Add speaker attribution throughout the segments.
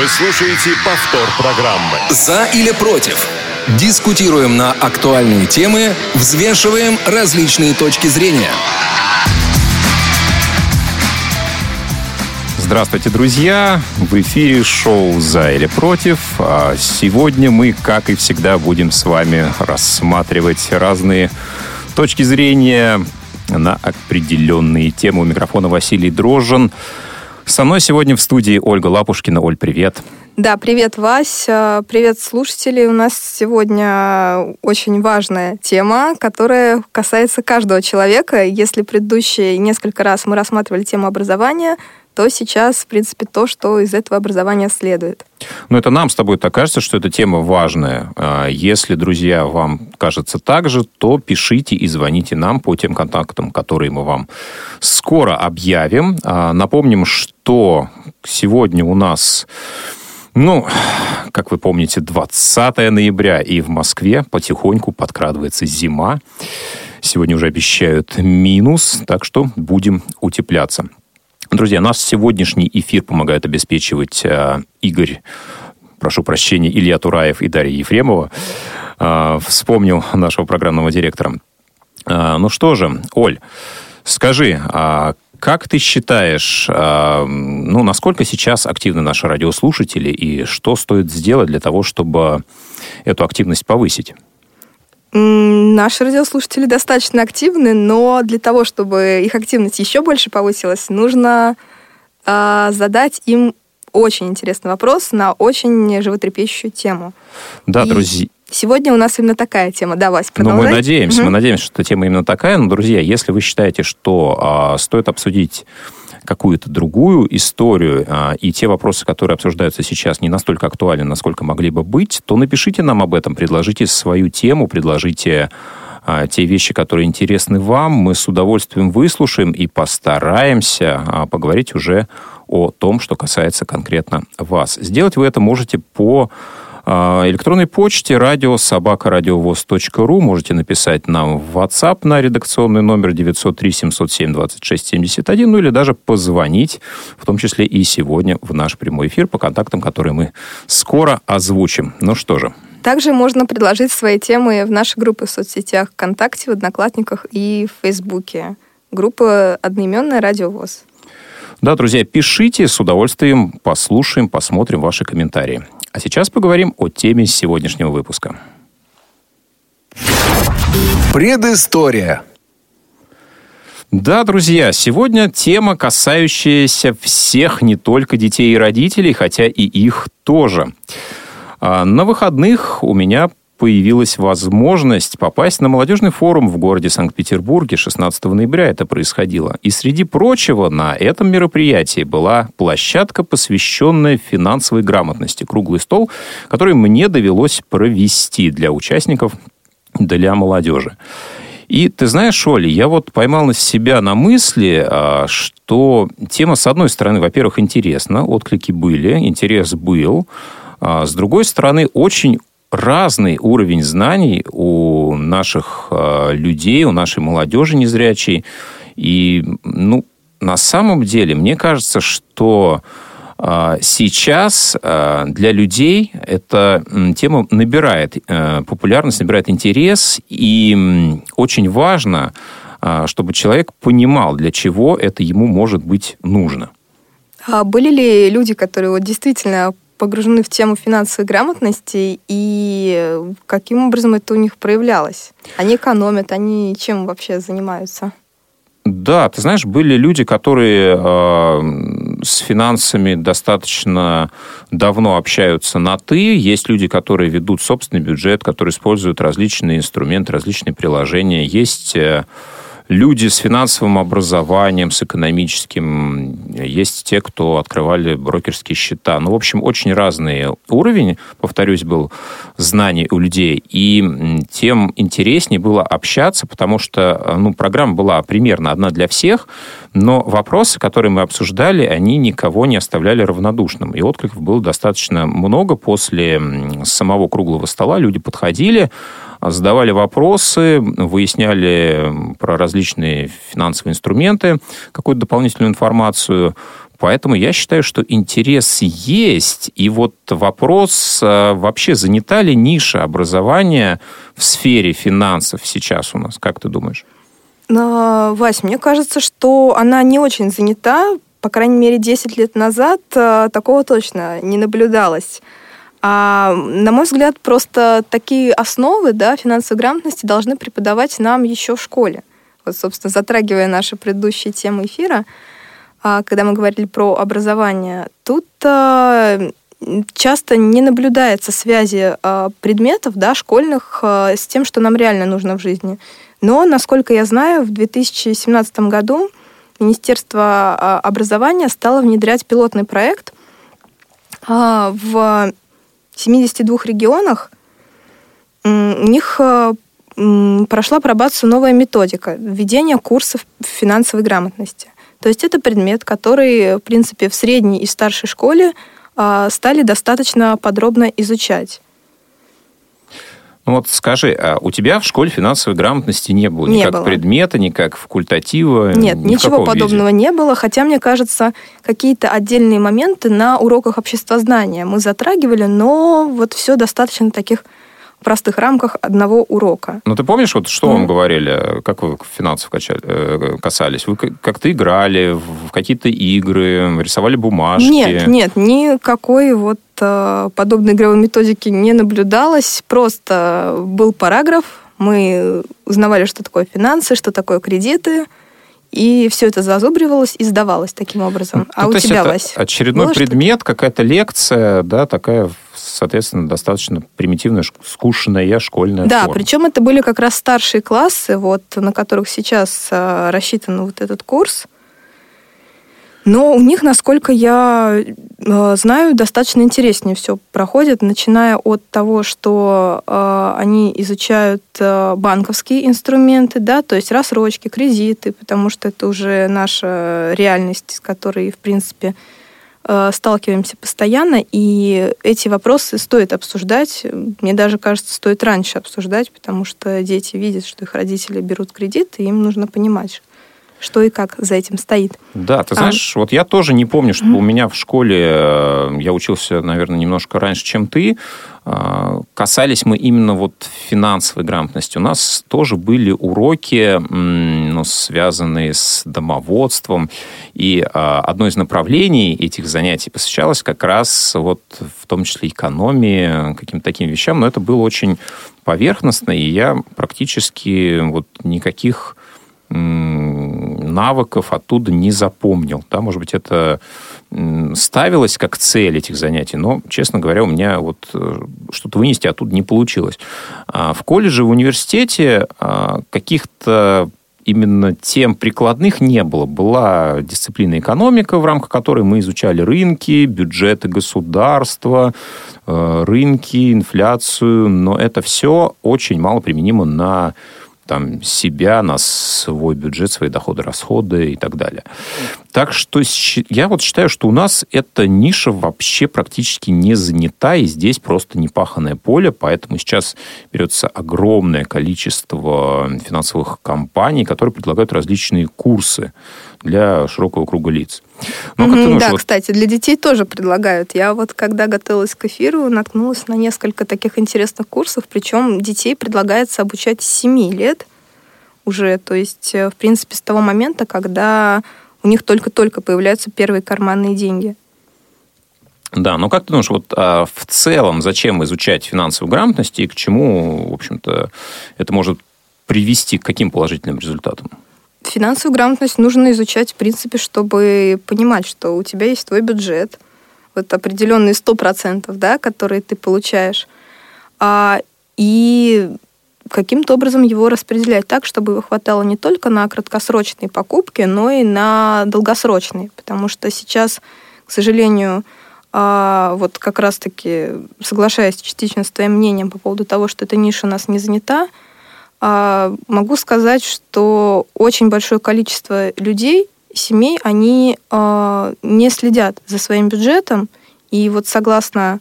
Speaker 1: Вы слушаете повтор программы.
Speaker 2: «За или против». Дискутируем на актуальные темы, взвешиваем различные точки зрения.
Speaker 3: Здравствуйте, друзья! В эфире шоу «За или против». А сегодня мы, как и всегда, будем с вами рассматривать разные точки зрения на определенные темы. У микрофона Василий Дрожжин. Со мной сегодня в студии Ольга Лапушкина. Оль, привет.
Speaker 4: Да, привет, Вась. Э, привет, слушатели. У нас сегодня очень важная тема, которая касается каждого человека. Если предыдущие несколько раз мы рассматривали тему образования, то сейчас, в принципе, то, что из этого образования следует.
Speaker 3: Ну, это нам с тобой так кажется, что эта тема важная. А если, друзья, вам кажется так же, то пишите и звоните нам по тем контактам, которые мы вам скоро объявим. А, напомним, что сегодня у нас ну, как вы помните, 20 ноября, и в Москве потихоньку подкрадывается зима. Сегодня уже обещают минус, так что будем утепляться. Друзья, наш сегодняшний эфир помогают обеспечивать э, Игорь, прошу прощения, Илья Тураев и Дарья Ефремова. Э, вспомнил нашего программного директора. Э, ну что же, Оль, скажи, а как ты считаешь, э, ну, насколько сейчас активны наши радиослушатели и что стоит сделать для того, чтобы эту активность повысить?
Speaker 4: Наши радиослушатели достаточно активны, но для того, чтобы их активность еще больше повысилась, нужно э, задать им очень интересный вопрос на очень животрепещущую тему.
Speaker 3: Да, И друзья.
Speaker 4: Сегодня у нас именно такая тема. Да, Вась,
Speaker 3: продолжай. Ну, мы надеемся, угу. мы надеемся, что тема именно такая. Но, друзья, если вы считаете, что э, стоит обсудить какую-то другую историю, а, и те вопросы, которые обсуждаются сейчас, не настолько актуальны, насколько могли бы быть, то напишите нам об этом, предложите свою тему, предложите а, те вещи, которые интересны вам. Мы с удовольствием выслушаем и постараемся а, поговорить уже о том, что касается конкретно вас. Сделать вы это можете по а, электронной почте радио собакарадиовоз.ру. Можете написать нам в WhatsApp на редакционный номер 903 707 26 71, ну или даже позвонить, в том числе и сегодня в наш прямой эфир по контактам, которые мы скоро озвучим. Ну что же.
Speaker 4: Также можно предложить свои темы в нашей группе в соцсетях ВКонтакте, в Одноклассниках и в Фейсбуке. Группа одноименная «Радиовоз».
Speaker 3: Да, друзья, пишите, с удовольствием послушаем, посмотрим ваши комментарии. А сейчас поговорим о теме сегодняшнего выпуска.
Speaker 2: Предыстория.
Speaker 3: Да, друзья, сегодня тема, касающаяся всех, не только детей и родителей, хотя и их тоже. А, на выходных у меня появилась возможность попасть на молодежный форум в городе Санкт-Петербурге 16 ноября это происходило. И среди прочего на этом мероприятии была площадка, посвященная финансовой грамотности, круглый стол, который мне довелось провести для участников, для молодежи. И ты знаешь, Оля, я вот поймал на себя на мысли, а, что тема, с одной стороны, во-первых, интересна, отклики были, интерес был, а с другой стороны, очень разный уровень знаний у наших э, людей, у нашей молодежи незрячей. И, ну, на самом деле, мне кажется, что э, сейчас э, для людей эта тема набирает э, популярность, набирает интерес, и очень важно, чтобы человек понимал, для чего это ему может быть нужно.
Speaker 4: А были ли люди, которые вот действительно погружены в тему финансовой грамотности и каким образом это у них проявлялось? Они экономят, они чем вообще занимаются?
Speaker 3: Да, ты знаешь, были люди, которые э, с финансами достаточно давно общаются на «ты». Есть люди, которые ведут собственный бюджет, которые используют различные инструменты, различные приложения. Есть... Э, люди с финансовым образованием, с экономическим. Есть те, кто открывали брокерские счета. Ну, в общем, очень разный уровень, повторюсь, был знаний у людей. И тем интереснее было общаться, потому что ну, программа была примерно одна для всех, но вопросы, которые мы обсуждали, они никого не оставляли равнодушным. И откликов было достаточно много после самого круглого стола. Люди подходили, задавали вопросы, выясняли про различные финансовые инструменты, какую-то дополнительную информацию, Поэтому я считаю, что интерес есть. И вот вопрос, а, вообще занята ли ниша образования в сфере финансов сейчас у нас? Как ты думаешь?
Speaker 4: Вась, мне кажется, что она не очень занята. По крайней мере, 10 лет назад а, такого точно не наблюдалось. А, на мой взгляд, просто такие основы да, финансовой грамотности должны преподавать нам еще в школе. Вот, собственно, затрагивая наши предыдущие темы эфира, а, когда мы говорили про образование, тут а, часто не наблюдается связи а, предметов да, школьных с тем, что нам реально нужно в жизни. Но, насколько я знаю, в 2017 году Министерство образования стало внедрять пилотный проект в 72 регионах. У них прошла пробацию новая методика введения курсов финансовой грамотности. То есть это предмет, который, в принципе, в средней и старшей школе а, стали достаточно подробно изучать.
Speaker 3: Ну вот скажи, а у тебя в школе финансовой грамотности не было? Не ни как было. предмета, ни как факультатива?
Speaker 4: Нет, ни ничего подобного виде. не было, хотя, мне кажется, какие-то отдельные моменты на уроках обществознания мы затрагивали, но вот все достаточно таких простых рамках одного урока.
Speaker 3: Ну, ты помнишь, вот что mm. вам говорили, как вы финансов качали, э, касались? Вы как-то играли в какие-то игры, рисовали бумажки?
Speaker 4: Нет, нет, никакой вот э, подобной игровой методики не наблюдалось. Просто был параграф, мы узнавали, что такое финансы, что такое кредиты, и все это зазубривалось и сдавалось таким образом. Ну, а у тебя, Вась?
Speaker 3: Очередной предмет, какая-то лекция, да, такая соответственно, достаточно примитивная, скучная школьная
Speaker 4: Да,
Speaker 3: форма.
Speaker 4: причем это были как раз старшие классы, вот, на которых сейчас а, рассчитан вот этот курс. Но у них, насколько я э, знаю, достаточно интереснее все проходит, начиная от того, что э, они изучают э, банковские инструменты, да, то есть рассрочки, кредиты, потому что это уже наша реальность, с которой, в принципе, Э, сталкиваемся постоянно, и эти вопросы стоит обсуждать. Мне даже кажется, стоит раньше обсуждать, потому что дети видят, что их родители берут кредит, и им нужно понимать, и как за этим стоит.
Speaker 3: Да, ты а знаешь, а... вот я тоже не помню, что mm-hmm. у меня в школе, э, я учился, наверное, немножко раньше, чем ты, э, касались мы именно вот финансовой грамотности. У нас тоже были уроки, ну, связанные с домоводством, и э, одно из направлений этих занятий посвящалось как раз вот в том числе экономии, каким-то таким вещам, но это было очень поверхностно, и я практически вот никаких навыков оттуда не запомнил. Да, может быть, это ставилось как цель этих занятий, но, честно говоря, у меня вот э, что-то вынести оттуда не получилось. А в колледже, в университете а, каких-то именно тем прикладных не было. Была дисциплина экономика, в рамках которой мы изучали рынки, бюджеты государства, э, рынки, инфляцию, но это все очень мало применимо на там, себя, на свой бюджет, свои доходы, расходы и так далее. Так что я вот считаю, что у нас эта ниша вообще практически не занята, и здесь просто непаханное поле, поэтому сейчас берется огромное количество финансовых компаний, которые предлагают различные курсы для широкого круга лиц.
Speaker 4: Но, mm-hmm, думаешь, да, вот... кстати, для детей тоже предлагают. Я вот, когда готовилась к эфиру, наткнулась на несколько таких интересных курсов, причем детей предлагается обучать с 7 лет уже, то есть, э, в принципе, с того момента, когда у них только-только появляются первые карманные деньги.
Speaker 3: Да, но как ты думаешь, вот а, в целом зачем изучать финансовую грамотность и к чему, в общем-то, это может привести к каким положительным результатам?
Speaker 4: Финансовую грамотность нужно изучать, в принципе, чтобы понимать, что у тебя есть твой бюджет, вот определенные 100%, да, которые ты получаешь, а, и каким-то образом его распределять так, чтобы его хватало не только на краткосрочные покупки, но и на долгосрочные. Потому что сейчас, к сожалению, а, вот как раз-таки соглашаясь частично с твоим мнением по поводу того, что эта ниша у нас не занята, могу сказать, что очень большое количество людей, семей, они а, не следят за своим бюджетом. И вот согласно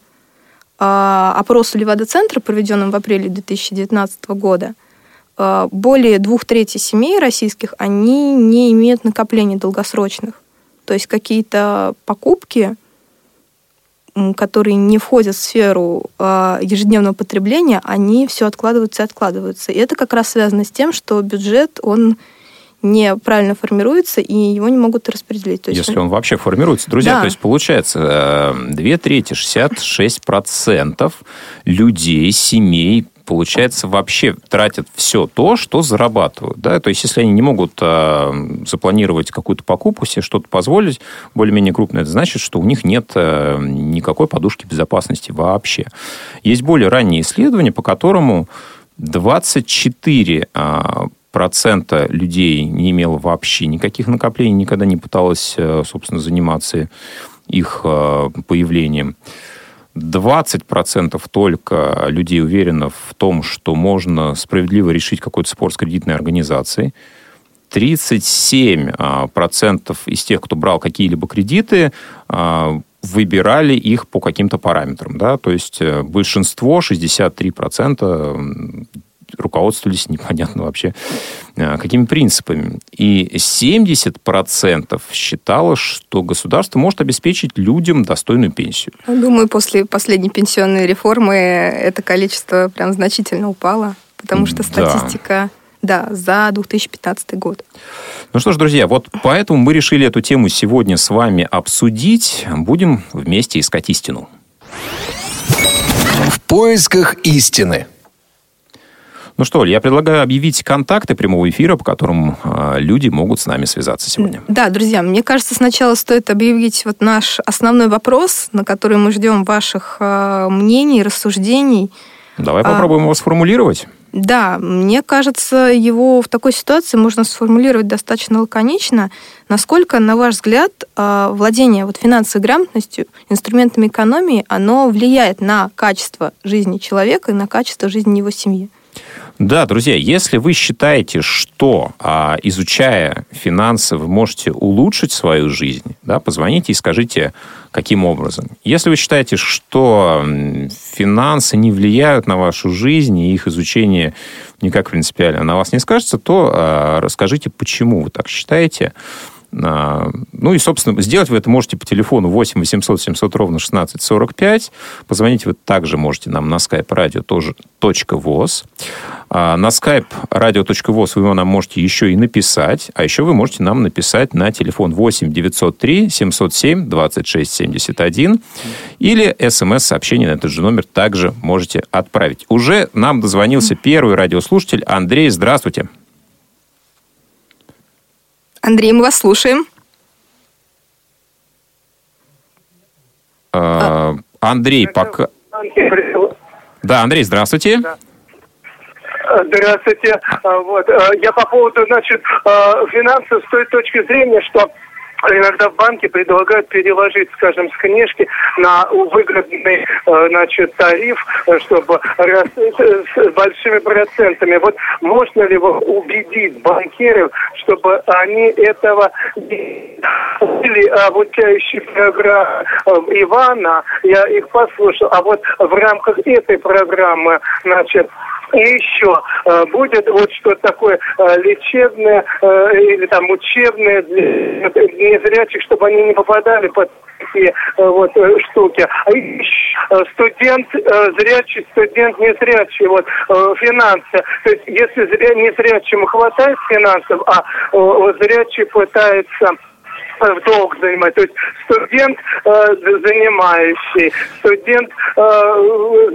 Speaker 4: а, опросу Левада-центра, проведенном в апреле 2019 года, более двух третей семей российских, они не имеют накоплений долгосрочных. То есть какие-то покупки, которые не входят в сферу э, ежедневного потребления, они все откладываются и откладываются. И это как раз связано с тем, что бюджет, он неправильно формируется, и его не могут распределить.
Speaker 3: То есть Если он вообще формируется. Друзья, да. то есть получается, э, две трети, 66% людей, семей получается, вообще тратят все то, что зарабатывают. Да? То есть, если они не могут э, запланировать какую-то покупку, себе что-то позволить, более-менее крупное, это значит, что у них нет э, никакой подушки безопасности вообще. Есть более ранние исследования, по которому 24 э, процента людей не имело вообще никаких накоплений, никогда не пыталась, собственно, заниматься их появлением. 20% только людей уверено в том, что можно справедливо решить какой-то спор с кредитной организацией. 37% а, из тех, кто брал какие-либо кредиты, а, выбирали их по каким-то параметрам. Да? То есть э, большинство, 63%, руководствовались непонятно вообще а, какими принципами. И 70% считало, что государство может обеспечить людям достойную пенсию.
Speaker 4: Думаю, после последней пенсионной реформы это количество прям значительно упало, потому что статистика... Да, за 2015 год.
Speaker 3: Ну что ж, друзья, вот поэтому мы решили эту тему сегодня с вами обсудить. Будем вместе искать истину.
Speaker 2: В поисках истины.
Speaker 3: Ну что, я предлагаю объявить контакты прямого эфира, по которым э, люди могут с нами связаться сегодня.
Speaker 4: Да, друзья, мне кажется, сначала стоит объявить вот наш основной вопрос, на который мы ждем ваших э, мнений, рассуждений.
Speaker 3: Давай а, попробуем его сформулировать.
Speaker 4: Да, мне кажется, его в такой ситуации можно сформулировать достаточно лаконично. Насколько, на ваш взгляд, а, владение вот финансовой грамотностью, инструментами экономии, оно влияет на качество жизни человека и на качество жизни его семьи?
Speaker 3: Да, друзья, если вы считаете, что а, изучая финансы, вы можете улучшить свою жизнь, да, позвоните и скажите, каким образом. Если вы считаете, что финансы не влияют на вашу жизнь, и их изучение никак принципиально на вас не скажется, то а, расскажите, почему вы так считаете. Ну и, собственно, сделать вы это можете по телефону 8 800 700 ровно 16 45. Позвонить вы также можете нам на skype radio тоже .voz. А на skype radio.voz вы нам можете еще и написать, а еще вы можете нам написать на телефон 8 903 707 26 71 или смс-сообщение на этот же номер также можете отправить. Уже нам дозвонился первый радиослушатель Андрей. Здравствуйте.
Speaker 4: Андрей, мы вас слушаем.
Speaker 3: А, Андрей, пока... Да, Андрей, здравствуйте.
Speaker 5: Здравствуйте. А, вот. А, я по поводу, значит, финансов с той точки зрения, что иногда в банке предлагают переложить, скажем, с книжки на выгодный э, значит, тариф, чтобы раз, с большими процентами. Вот можно ли убедить банкиров, чтобы они этого или обучающие программы э, Ивана, я их послушал, а вот в рамках этой программы, значит, и еще э, будет вот что-то такое э, лечебное э, или там учебное для незрячих, чтобы они не попадали под такие вот штуки. А студент зрячий, студент незрячий, вот финансы. То есть если зря, незрячему хватает финансов, а зрячий пытается в долг занимать. То есть студент э, занимающий, студент
Speaker 3: э,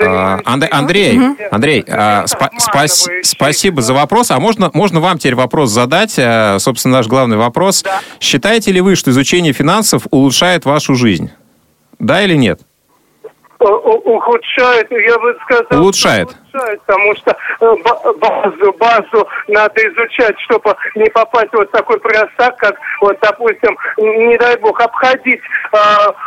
Speaker 3: занимающий. Андрей, Андрей, а, спа- спас- спасибо за вопрос. А можно, можно вам теперь вопрос задать? Э, собственно, наш главный вопрос. Да. Считаете ли вы, что изучение финансов улучшает вашу жизнь? Да или нет?
Speaker 5: ухудшает, я бы сказал...
Speaker 3: Улучшает.
Speaker 5: Улучшает потому что э, базу, базу надо изучать, чтобы не попасть в вот такой просак, как, вот, допустим, не дай бог, обходить, э,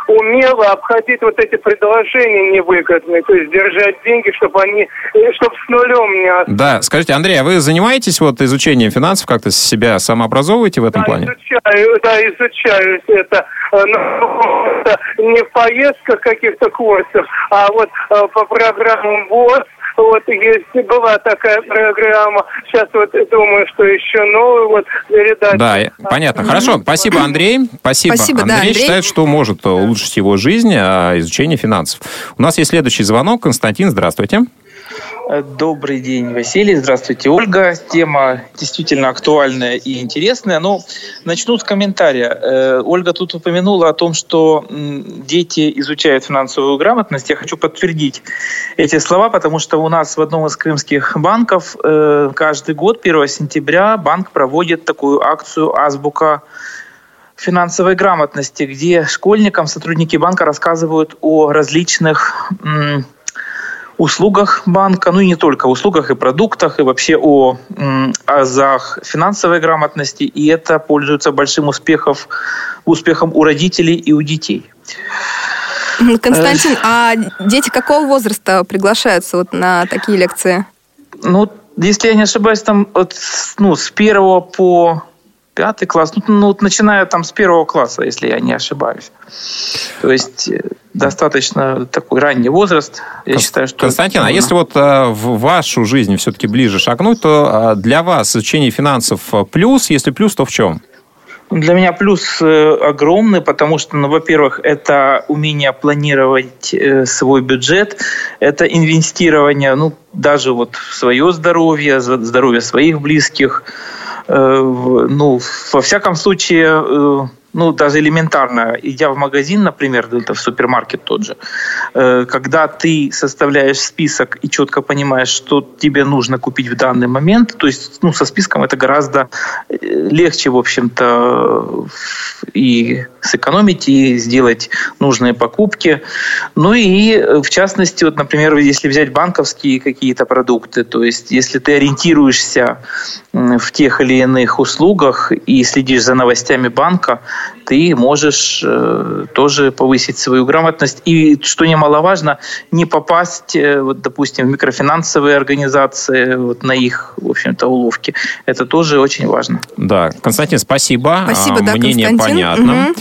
Speaker 5: умело обходить вот эти предложения невыгодные, то есть держать деньги, чтобы они, э, чтобы с нулем не осталось.
Speaker 3: Да, скажите, Андрей, а вы занимаетесь вот изучением финансов, как-то себя самообразовываете в этом
Speaker 5: да,
Speaker 3: плане?
Speaker 5: Изучаю, да, изучаю это. Э, ну, не в поездках каких-то курсов, а вот по программам ВОЗ, Вот есть, была такая программа. Сейчас вот думаю, что еще новую вот передать.
Speaker 3: Да, понятно. Хорошо. Спасибо, Андрей. Спасибо.
Speaker 4: Спасибо,
Speaker 3: Андрей,
Speaker 4: да, Андрей.
Speaker 3: считает, что может улучшить его жизнь а, изучение финансов. У нас есть следующий звонок. Константин, здравствуйте.
Speaker 6: Э, Добрый день, Василий. Здравствуйте, Ольга. Тема действительно актуальная и интересная. Но начну с комментария. Э, Ольга тут упомянула о том, что дети изучают финансовую грамотность. Я хочу подтвердить эти слова, потому что у нас в одном из крымских банков э, каждый год, 1 сентября, банк проводит такую акцию «Азбука финансовой грамотности», где школьникам сотрудники банка рассказывают о различных услугах банка, ну и не только услугах и продуктах, и вообще о азах финансовой грамотности, и это пользуется большим успехов, успехом у родителей и у детей.
Speaker 4: Константин, а дети какого возраста приглашаются вот на такие лекции?
Speaker 6: Ну, если я не ошибаюсь, там от, ну, с первого по пятый класс, ну, ну, вот начиная там с первого класса, если я не ошибаюсь. То есть э, достаточно такой ранний возраст. Я
Speaker 3: Кон-
Speaker 6: считаю, что...
Speaker 3: Константин, а если вот э, в вашу жизнь все-таки ближе шагнуть, то э, для вас изучение финансов э, плюс, если плюс, то в чем?
Speaker 6: Для меня плюс э, огромный, потому что, ну, во-первых, это умение планировать э, свой бюджет, это инвестирование, ну, даже вот в свое здоровье, здоровье своих близких. Э, ну, во всяком случае, э, ну, даже элементарно, идя в магазин, например, в супермаркет тот же, э, когда ты составляешь список и четко понимаешь, что тебе нужно купить в данный момент, то есть, ну, со списком это гораздо э, легче, в общем-то, и сэкономить, и сделать нужные покупки. Ну и, э, в частности, вот, например, если взять банковские какие-то продукты, то есть если ты ориентируешься в тех или иных услугах и следишь за новостями банка, ты можешь э, тоже повысить свою грамотность. И, что немаловажно, не попасть, э, вот, допустим, в микрофинансовые организации, вот, на их, в общем-то, уловки. Это тоже очень важно.
Speaker 3: Да, Константин, спасибо.
Speaker 4: Спасибо,
Speaker 3: А,
Speaker 4: да,
Speaker 3: Мнение
Speaker 4: Константин.
Speaker 3: понятно.
Speaker 4: Мгм.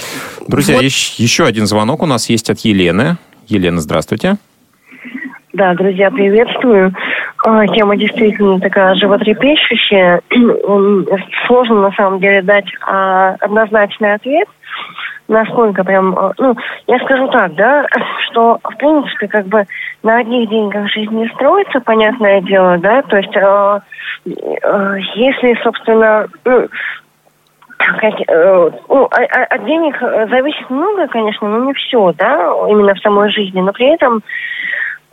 Speaker 3: Друзья,
Speaker 4: Вот.
Speaker 3: ещ- еще один звонок у нас есть от Елены. Елена, здравствуйте.
Speaker 7: Да, друзья, приветствую. А, Тема действительно такая животрепещущая. Сложно на самом деле дать а, однозначный ответ, насколько прям, а, ну, я скажу так, да, что, в принципе, как бы на одних деньгах жизнь не строится, понятное дело, да, то есть а, э, если, собственно, ну, э, ну, а- а- от денег э, зависит много, конечно, но не все, да, именно в самой жизни, но при этом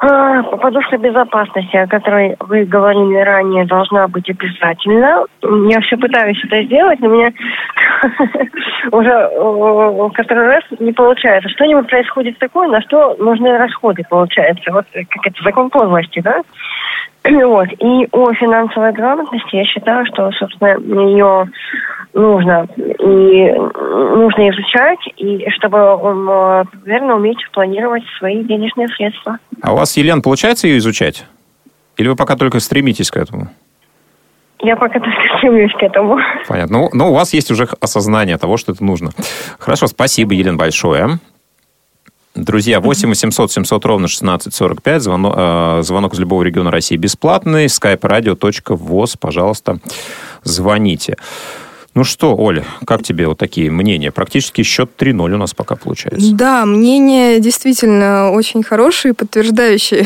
Speaker 7: а, Подушка безопасности, о которой вы говорили ранее, должна быть обязательно. Я все пытаюсь это сделать, но у меня уже который раз не получается. Что-нибудь происходит такое, на что нужны расходы, получается. Вот как это закон подлости, да? Вот. И о финансовой грамотности я считаю, что, собственно, ее нужно и нужно изучать, и чтобы э, верно уметь планировать свои денежные средства.
Speaker 3: А у вас, Елена, получается ее изучать? Или вы пока только стремитесь к этому?
Speaker 7: Я пока только стремлюсь к этому.
Speaker 3: Понятно. Ну, но у вас есть уже осознание того, что это нужно. Хорошо, спасибо, Елена, большое. Друзья, 8 800 700 ровно 1645, звонок, э, звонок из любого региона России бесплатный, skype-radio.voz, пожалуйста, звоните. Ну что, Оль, как тебе вот такие мнения? Практически счет 3-0 у нас пока получается.
Speaker 4: Да, мнение действительно очень хорошее, подтверждающее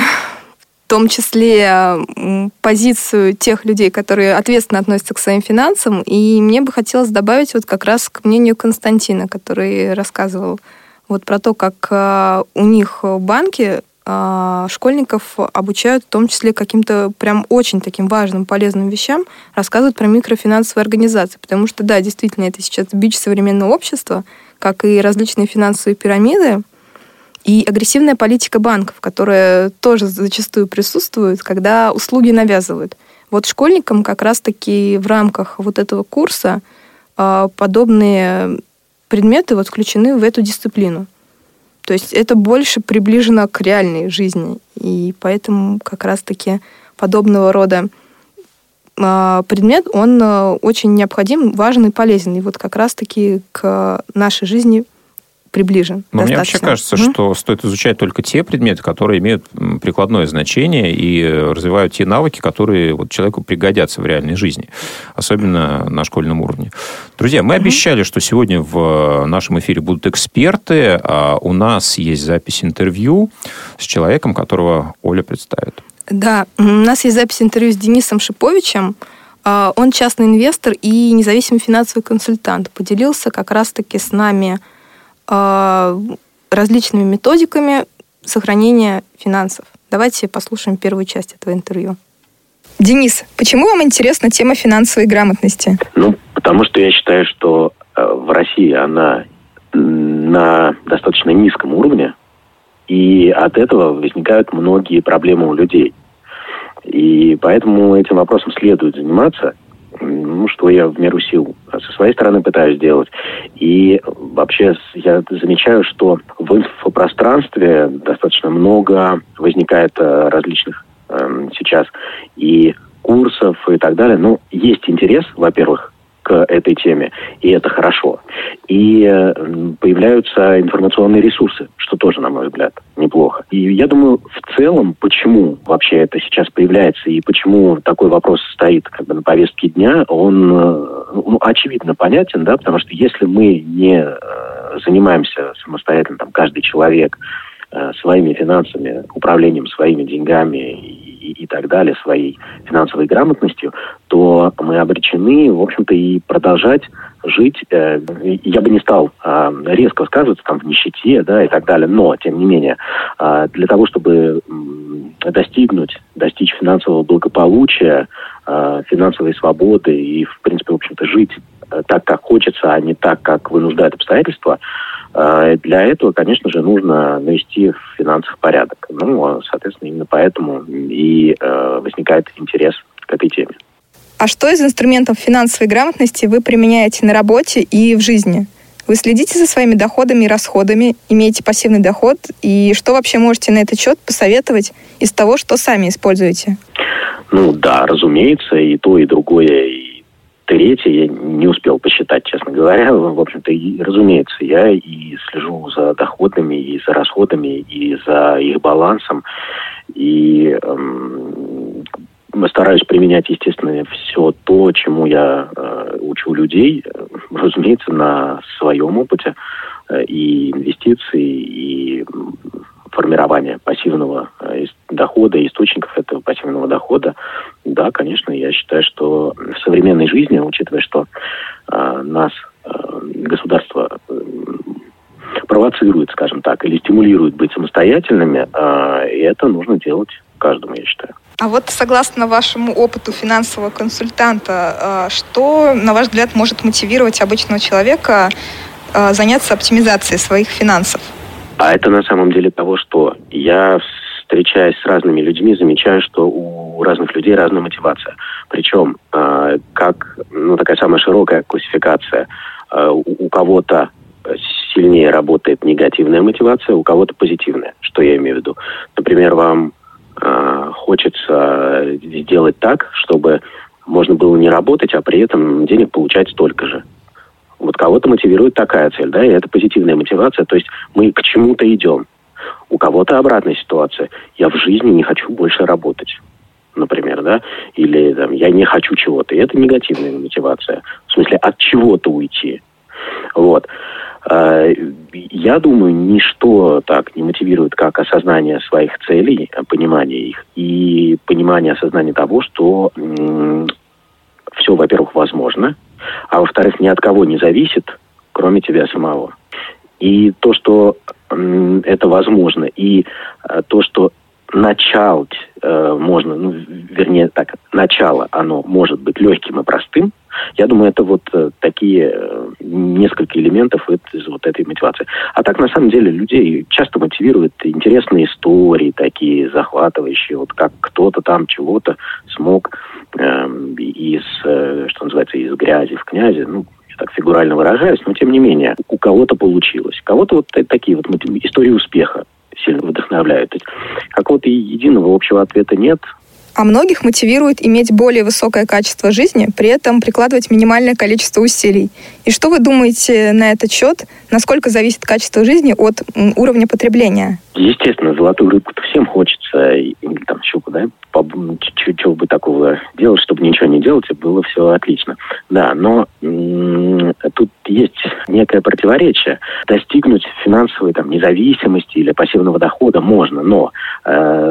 Speaker 4: в том числе позицию тех людей, которые ответственно относятся к своим финансам. И мне бы хотелось добавить вот как раз к мнению Константина, который рассказывал вот про то, как а, у них а, школьников обучают в том числе каким-то прям очень таким важным, полезным вещам, рассказывают про микрофинансовые организации. Потому что, да, действительно, это сейчас бич современного общества, как и различные финансовые пирамиды, и агрессивная политика банков, которая тоже зачастую присутствует, когда услуги навязывают. Вот школьникам как раз-таки в рамках вот этого курса а, подобные предметы вот включены в эту дисциплину. То есть это больше приближено к реальной жизни. И поэтому как раз-таки подобного рода а, предмет, он а, очень необходим, важен и полезен. И вот как раз-таки к нашей жизни приближен.
Speaker 3: Но мне вообще кажется,
Speaker 4: Мгм.
Speaker 3: что стоит изучать только те предметы, которые имеют прикладное значение и э, развивают те навыки, которые вот человеку пригодятся в реальной жизни, особенно на школьном уровне. Друзья, мы обещали, что сегодня в нашем эфире будут эксперты, а у нас есть запись интервью с человеком, которого Оля представит.
Speaker 4: Да, у нас есть запись интервью с Денисом Шиповичем. А, Он частный инвестор и независимый финансовый консультант. Поделился как раз-таки с нами различными методиками сохранения финансов. Давайте послушаем первую часть этого интервью. Денис, почему вам интересна тема финансовой грамотности?
Speaker 8: Ну, потому что я считаю, что э, в России она на достаточно низком уровне, и от этого возникают многие проблемы у людей. И поэтому этим вопросом следует заниматься, ну, что я в меру сил со своей стороны пытаюсь сделать. И вообще я замечаю, что в инфопространстве достаточно много возникает э, различных эм, сейчас и курсов и так далее. Ну, есть интерес, во-первых, к этой теме, и это хорошо. И э, появляются информационные ресурсы, что тоже, на мой взгляд, неплохо. И я думаю, в целом, почему вообще это сейчас появляется и почему такой вопрос стоит как бы на повестке дня, он э, ну, очевидно понятен, да, потому что если мы не э, занимаемся самостоятельно, там, каждый человек своими финансами, управлением своими деньгами и, и- так далее, своей финансовой грамотностью, то мы обречены, в общем-то, и продолжать жить. э, я бы не стал э, резко высказываться там в нищете, да, и так далее, но, тем не менее, э, для того, чтобы достигнуть, достичь финансового благополучия, э, финансовой свободы и, в принципе, в общем-то, жить э, так, как хочется, а не так, как вынуждают обстоятельства, для этого, конечно же, нужно навести в финансах порядок. Ну, а, соответственно, именно поэтому и э, возникает интерес к этой теме.
Speaker 4: А что из инструментов финансовой грамотности вы применяете на работе и в жизни? Вы следите за своими доходами и расходами, имеете пассивный доход, и что вообще можете на этот счет посоветовать из того, что сами используете?
Speaker 8: Ну да, разумеется, и то, и другое, и третье я не успел посчитать, честно говоря. В общем-то, и, разумеется, я и слежу за доходами, и за расходами, и за их балансом. И эм, стараюсь применять, естественно, все то, чему я э, учу людей, разумеется, на своем опыте э, и инвестиции, и м, формирование пассивного э, дохода, источников этого пассивного дохода. Да, конечно, я считаю, что в современной жизни, учитывая, что э, нас э, государство э, провоцирует, скажем так, или стимулирует быть самостоятельными, э, и это нужно делать каждому, я считаю.
Speaker 4: А вот согласно вашему опыту финансового консультанта, э, что, на ваш взгляд, может мотивировать обычного человека э, заняться оптимизацией своих финансов?
Speaker 8: А это на самом деле того, что я, встречаясь с разными людьми, замечаю, что у разных людей разная мотивация. Причем, э, как ну, такая самая широкая классификация, э, у, у кого-то сильнее работает негативная мотивация, у кого-то позитивная. Что я имею в виду? Например, вам э, хочется сделать так, чтобы можно было не работать, а при этом денег получать столько же. Вот кого-то мотивирует такая цель, да, и это позитивная мотивация, то есть мы к чему-то идем. У кого-то обратная ситуация. Я в жизни не хочу больше работать, например, да, или там, я не хочу чего-то. И это негативная мотивация. В смысле, от чего-то уйти. Вот. Э, Я думаю, ничто так не мотивирует, как осознание своих целей, э, понимание их и понимание, осознание того, что все, во-первых, возможно, а во-вторых, ни от кого не зависит, кроме тебя самого. И то, что это возможно, и э, то, что начать э, можно, ну, вернее так, начало, оно может быть легким и простым, я думаю, это вот э, такие э, несколько элементов вот из вот этой мотивации. А так, на самом деле, людей часто мотивируют интересные истории такие захватывающие, вот как кто-то там чего-то смог э, из, э, что называется, из грязи в князи, ну, так фигурально выражаюсь, но тем не менее, у кого-то получилось. Кого-то вот та- такие вот истории успеха сильно есть Какого-то единого общего ответа нет.
Speaker 4: А многих мотивирует иметь более высокое качество жизни, при этом прикладывать минимальное количество усилий. И что вы думаете на этот счет? Насколько зависит качество жизни от уровня потребления?
Speaker 8: Естественно, золотую рыбку-то всем хочется, или там щуку, да, чего бы такого делать, чтобы ничего не делать, и было все отлично. Да, но тут есть некое противоречие. Достигнуть финансовой там, независимости или пассивного дохода можно, но,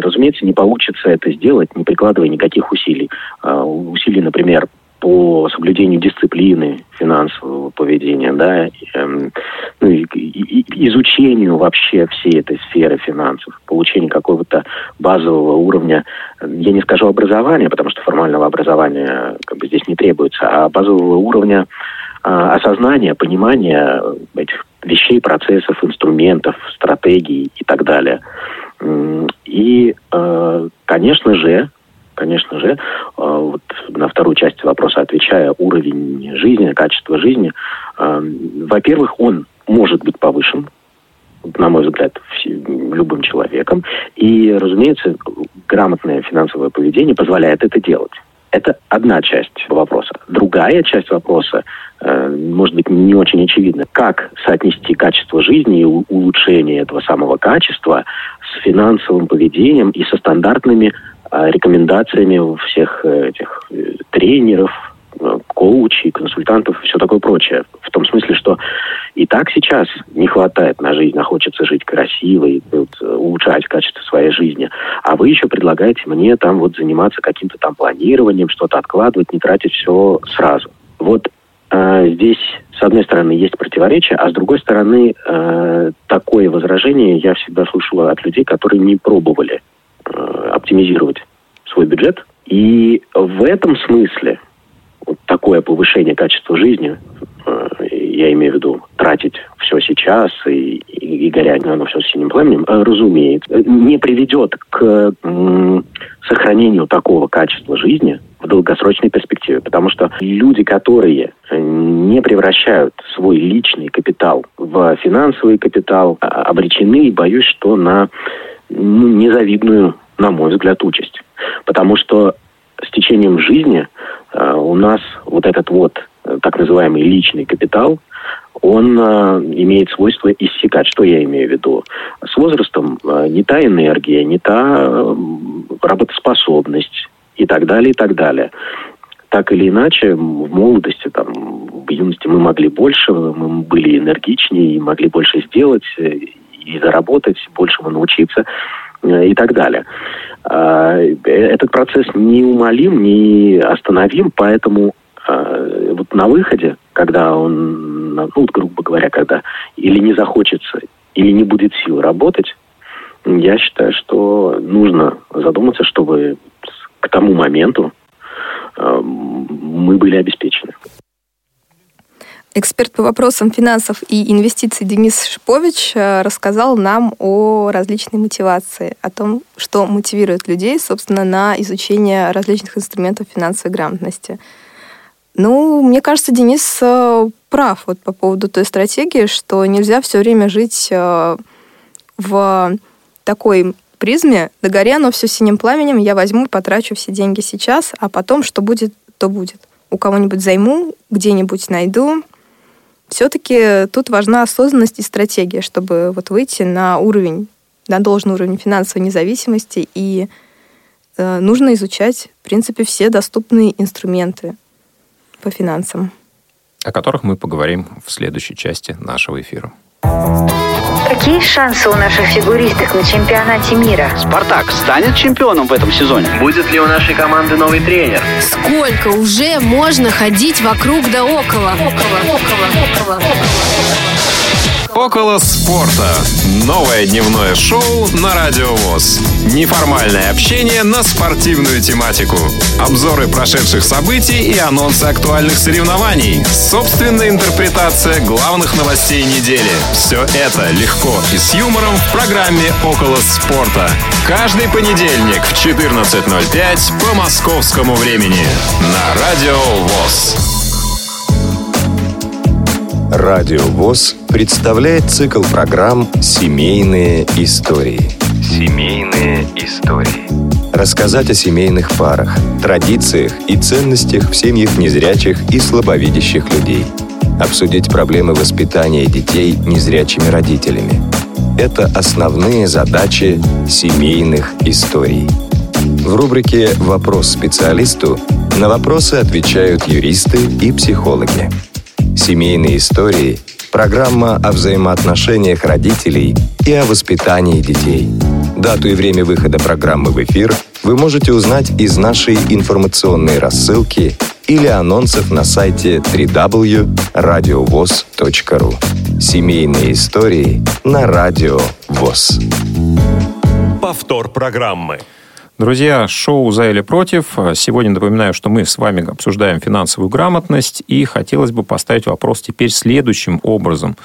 Speaker 8: разумеется, не получится это сделать, не прикладывая никаких усилий. Э, усилий, например, по соблюдению дисциплины финансового поведения, да, эм, ну, и, изучению вообще всей этой сферы финансов, получению какого-то базового уровня, я не скажу образования, потому что формального образования как бы здесь не требуется, а базового уровня э, осознания, понимания этих вещей, процессов, инструментов, стратегий и так далее. И, э, конечно же, конечно же, э, вот на вторую часть вопроса отвечая, уровень жизни, качество жизни, э, во-первых, он может быть повышен, на мой взгляд, любым человеком. И, разумеется, грамотное финансовое поведение позволяет это делать. Это одна часть вопроса. Другая часть вопроса, э, может быть, не очень очевидна. Как соотнести качество жизни и улучшение этого самого качества с финансовым поведением и со стандартными а, рекомендациями всех э, этих э, тренеров, э, коучей, консультантов и все такое прочее. В том смысле, что и так сейчас не хватает на жизнь, а хочется жить красиво и вот, улучшать качество своей жизни. А вы еще предлагаете мне там вот заниматься каким-то там планированием, что-то откладывать, не тратить все сразу. Вот э, здесь, с одной стороны, есть противоречие, а с другой стороны, э, такое возражение я всегда слышала от людей, которые не пробовали Э, оптимизировать свой бюджет. И в этом смысле вот такое повышение качества жизни, э, я имею в виду тратить все сейчас и, и, и горять на все синим пламенем, э, разумеется, не приведет к сохранению такого качества жизни в долгосрочной перспективе. Потому что люди, которые не превращают свой личный капитал в финансовый капитал, а, обречены, боюсь, что на ну, незавидную, на мой взгляд, участь. Потому что с течением жизни э, у нас вот этот вот э, так называемый личный капитал, он э, имеет свойство иссякать. Что я имею в виду? С возрастом не та энергия, не та работоспособность и так далее, и так далее. Так или иначе, в молодости, там, в юности мы могли больше, мы были энергичнее, могли больше сделать, и заработать, большему научиться и так далее. А, этот процесс неумолим, не остановим, поэтому а, вот на выходе, когда он, ну, грубо говоря, когда или не захочется, или не будет сил работать, я считаю, что нужно задуматься, чтобы к тому моменту а, мы были обеспечены.
Speaker 4: Эксперт по вопросам финансов и инвестиций Денис Шипович э, рассказал нам о различной мотивации, о том, что мотивирует людей, собственно, на изучение различных инструментов финансовой грамотности. Ну, мне кажется, Денис э, прав вот по поводу той стратегии, что нельзя все время жить э, в такой призме, да горе оно все синим пламенем, я возьму, потрачу все деньги сейчас, а потом что будет, то будет. У кого-нибудь займу, где-нибудь найду, все-таки тут важна осознанность и стратегия, чтобы вот выйти на уровень, на должный уровень финансовой независимости, и э, нужно изучать, в принципе, все доступные инструменты по финансам.
Speaker 3: О которых мы поговорим в следующей части нашего эфира.
Speaker 9: Какие шансы у наших фигуристок на чемпионате мира?
Speaker 10: «Спартак» станет чемпионом в этом сезоне?
Speaker 11: Будет ли у нашей команды новый тренер?
Speaker 12: Сколько уже можно ходить вокруг да около? Около, около, около.
Speaker 2: Около спорта. Новое дневное шоу на Радио ВОЗ. Неформальное общение на спортивную тематику. Обзоры прошедших событий и анонсы актуальных соревнований. Собственная интерпретация главных новостей недели. Все это легко и с юмором в программе «Около спорта». Каждый понедельник в 14.05 по московскому времени. На Радио ВОЗ.
Speaker 13: Радио ВОЗ представляет цикл программ «Семейные истории».
Speaker 14: Семейные истории.
Speaker 13: рассказать о семейных парах, традициях и ценностях в семьях незрячих и слабовидящих людей, обсудить проблемы воспитания детей незрячими родителями. Это основные задачи семейных историй. В рубрике «Вопрос специалисту» на вопросы отвечают юристы и психологи. Семейные истории – программа о взаимоотношениях родителей и о воспитании детей. Дату и время выхода программы в эфир вы можете узнать из нашей информационной рассылки или анонсов на сайте www.radiovoz.ru. Семейные истории на Радио ВОЗ.
Speaker 1: Повтор программы.
Speaker 3: Друзья, шоу «За или против». Сегодня напоминаю, что мы с вами обсуждаем финансовую грамотность, и хотелось бы поставить вопрос теперь следующим образом.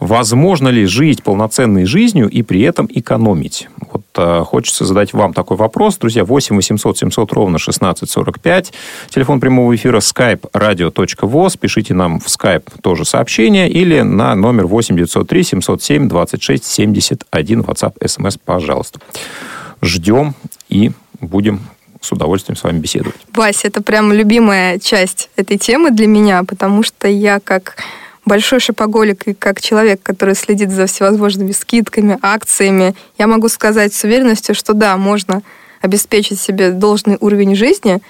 Speaker 3: Возможно ли жить полноценной жизнью и при этом экономить? Вот э, хочется задать вам такой вопрос. Друзья, 8 800 700 ровно 1645. Телефон прямого эфира skype radio.voz. Пишите нам в skype тоже сообщение или на номер 8 903 707 26 71 WhatsApp, SMS, пожалуйста. Ждем и будем с удовольствием с вами беседовать.
Speaker 4: Вася, это прям любимая часть этой темы для меня, потому что я как большой шопоголик и как человек, который следит за всевозможными скидками, акциями, я могу сказать с уверенностью, что да, можно обеспечить себе должный уровень жизни,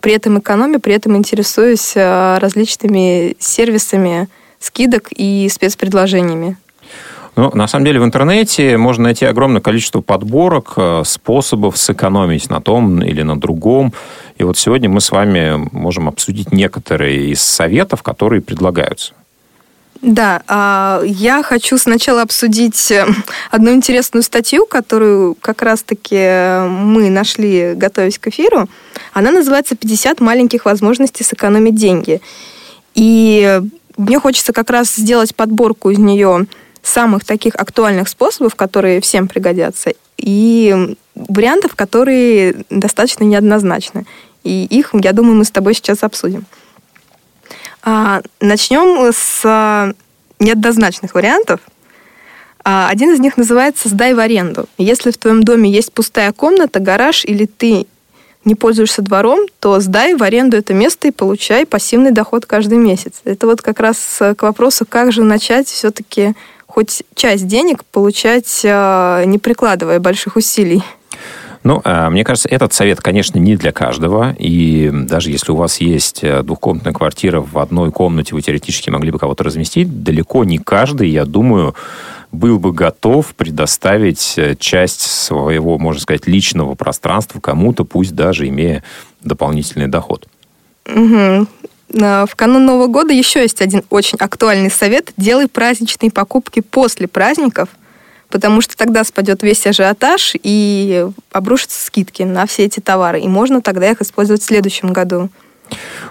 Speaker 4: при этом экономя, при этом интересуясь э, различными сервисами скидок и спецпредложениями.
Speaker 3: Ну, на самом деле в интернете можно найти огромное количество подборок, э, способов сэкономить на том или на другом. И вот сегодня мы с вами можем обсудить некоторые из советов, которые предлагаются.
Speaker 4: Да, а, я хочу сначала обсудить э, одну интересную статью, которую как раз-таки мы нашли, готовясь к эфиру. Она называется «50 маленьких возможностей сэкономить деньги». И мне хочется как раз сделать подборку из нее самых таких актуальных способов, которые всем пригодятся, и вариантов, которые достаточно неоднозначны. И их, я думаю, мы с тобой сейчас обсудим. А, начнем с неоднозначных вариантов. А, один из них называется «сдай в аренду». Если в твоем доме есть пустая комната, гараж или ты не пользуешься двором, то сдай в аренду это место и получай пассивный доход каждый месяц. Это вот как раз к вопросу, как же начать все-таки хоть часть денег получать, не прикладывая больших усилий.
Speaker 3: Ну, а, мне кажется, этот совет, конечно, не для каждого. И даже если у вас есть э, двухкомнатная квартира в одной комнате, вы теоретически могли бы кого-то разместить, далеко не каждый, я думаю, был бы готов предоставить э, часть своего, можно сказать, личного пространства кому-то, пусть даже имея дополнительный доход.
Speaker 4: Угу. В канун Нового года еще есть один очень актуальный совет. Делай праздничные покупки после праздников – потому что тогда спадет весь ажиотаж и обрушатся скидки на все эти товары, и можно тогда их использовать в следующем году.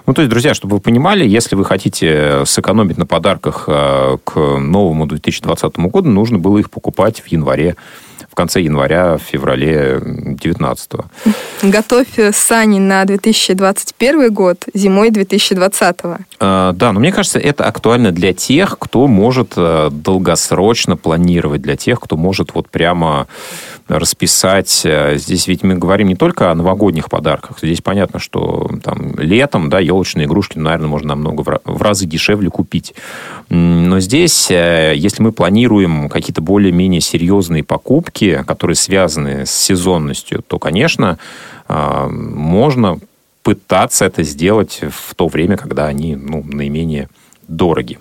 Speaker 3: Ну, то есть, друзья, чтобы вы понимали, если вы хотите сэкономить на подарках э, к новому 2020 году, нужно было их покупать в январе в конце января, в феврале 19 -го.
Speaker 4: Готовь сани на 2021 год, зимой 2020 -го.
Speaker 3: А, да, но мне кажется, это актуально для тех, кто может э, долгосрочно планировать, для тех, кто может вот прямо расписать. Э, здесь ведь мы говорим не только о новогодних подарках. Здесь понятно, что там летом, да, елочные игрушки, наверное, можно намного в разы дешевле купить. Но здесь, э, если мы планируем какие-то более-менее серьезные покупки, которые связаны с сезонностью, то, конечно, э, можно пытаться это сделать в то время, когда они ну, наименее дороги.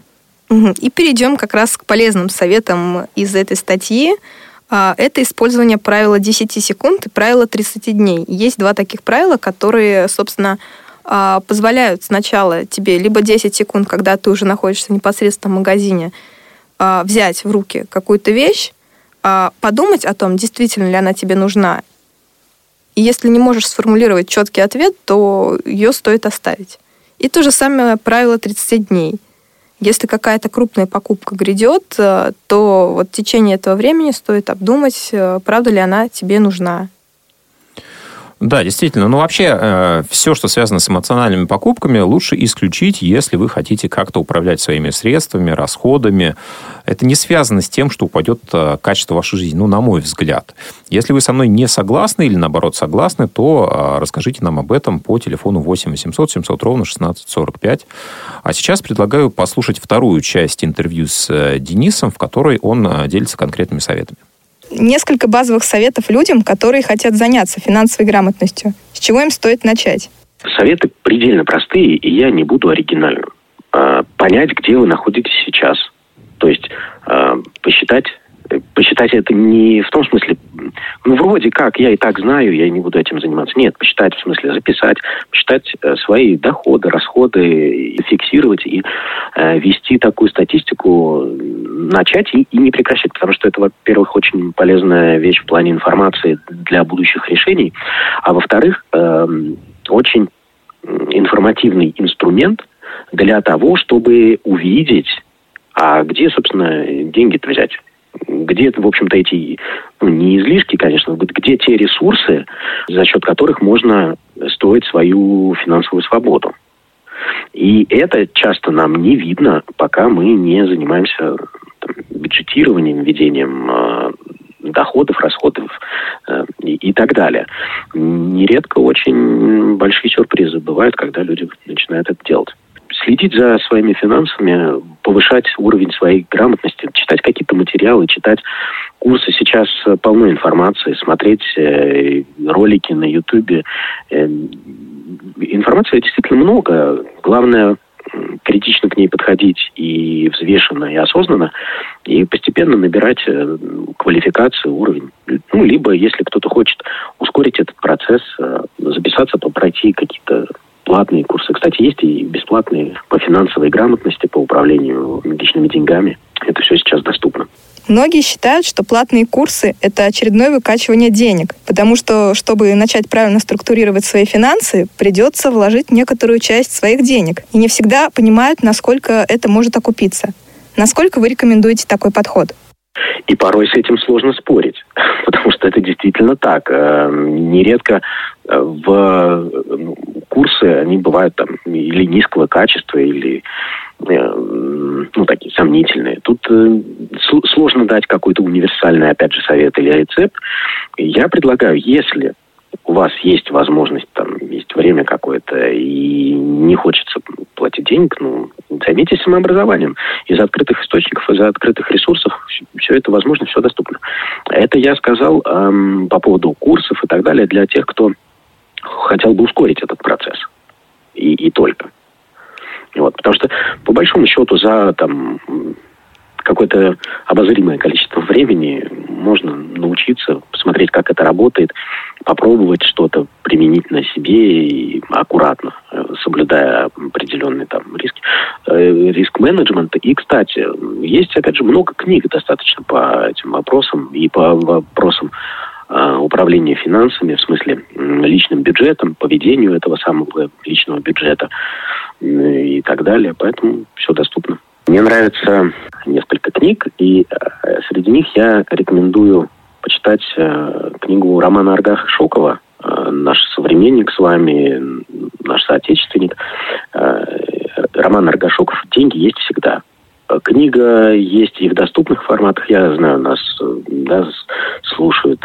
Speaker 4: И перейдем как раз к полезным советам из этой статьи. А, это использование правила 10 секунд и правила 30 дней. Есть два таких правила, которые, собственно, а, позволяют сначала тебе либо 10 секунд, когда ты уже находишься непосредственно в магазине, а, взять в руки какую-то вещь, подумать о том, действительно ли она тебе нужна. И если не можешь сформулировать четкий ответ, то ее стоит оставить. И то же самое правило 30 дней – если какая-то крупная покупка грядет, э, то вот в течение этого времени стоит обдумать, э, правда ли она тебе нужна.
Speaker 3: Да, действительно. Ну, вообще, э, все, что связано с эмоциональными покупками, лучше исключить, если вы хотите как-то управлять своими средствами, расходами. Это не связано с тем, что упадет э, качество вашей жизни, ну, на мой взгляд. Если вы со мной не согласны или, наоборот, согласны, то э, расскажите нам об этом по телефону 8 800 700 ровно 1645. А сейчас предлагаю послушать вторую часть интервью с Денисом, в которой он делится конкретными советами
Speaker 4: несколько базовых советов людям, которые хотят заняться финансовой грамотностью. С чего им стоит начать?
Speaker 8: Советы предельно простые, и я не буду оригинальным. А, понять, где вы находитесь сейчас. То есть а, посчитать посчитать это не в том смысле, ну, вроде как, я и так знаю, я не буду этим заниматься. Нет, посчитать в смысле записать, посчитать э, свои доходы, расходы, фиксировать и э, вести такую статистику, начать и, и не прекращать, потому что это, во-первых, очень полезная вещь в плане информации для будущих решений, а во-вторых, э, очень информативный инструмент для того, чтобы увидеть, а где, собственно, деньги-то взять где, в общем-то, эти, ну, не излишки, конечно, где те ресурсы, за счет которых можно строить свою финансовую свободу. И это часто нам не видно, пока мы не занимаемся там, бюджетированием, ведением э, доходов, расходов э, и, и так далее. Нередко очень большие сюрпризы бывают, когда люди начинают это делать следить за своими финансами, повышать уровень своей грамотности, читать какие-то материалы, читать курсы. Сейчас полно информации, смотреть э, ролики на Ютубе. Э, информации действительно много. Главное критично к ней подходить и взвешенно, и осознанно, и постепенно набирать э, квалификацию, уровень. Ну, либо, если кто-то хочет ускорить этот процесс, э, записаться, то пройти какие-то платные курсы. Кстати, есть и бесплатные по финансовой грамотности, по управлению личными деньгами. Это все сейчас доступно.
Speaker 4: Многие считают, что платные курсы – это очередное выкачивание денег, потому что, чтобы начать правильно структурировать свои финансы, придется вложить некоторую часть своих денег. И не всегда понимают, насколько это может окупиться. Насколько вы рекомендуете такой подход?
Speaker 8: И порой с этим сложно спорить, потому что это действительно так. Э, нередко э, в ну, курсы, они бывают там или низкого качества, или э, ну, такие сомнительные. Тут сложно дать какой-то универсальный, опять же, совет или рецепт. Я предлагаю, если у вас есть возможность, там, есть время какое-то, и не хочется платить денег, ну, займитесь самообразованием. Из открытых источников, из открытых ресурсов все это возможно, все доступно. Это я сказал эм, по поводу курсов и так далее для тех, кто хотел бы ускорить этот процесс. И, и только. Вот, потому что, по большому счету, за там, какое-то обозримое количество времени можно научиться посмотреть, как это работает, попробовать что-то применить на себе и аккуратно, э, соблюдая определенные там риски, э, риск-менеджмента. И, кстати, есть, опять же, много книг достаточно по этим вопросам и по вопросам э, управления финансами, в смысле личным бюджетом, поведению этого самого личного бюджета и так далее. Поэтому все доступно. Мне нравится несколько книг, и э, среди них я рекомендую почитать э, книгу Романа Аргаха Шокова э, «Наш современник с вами», «Наш соотечественник». Роман Аргашоков «Деньги есть всегда». Книга есть и в доступных форматах. Я знаю, нас да, слушают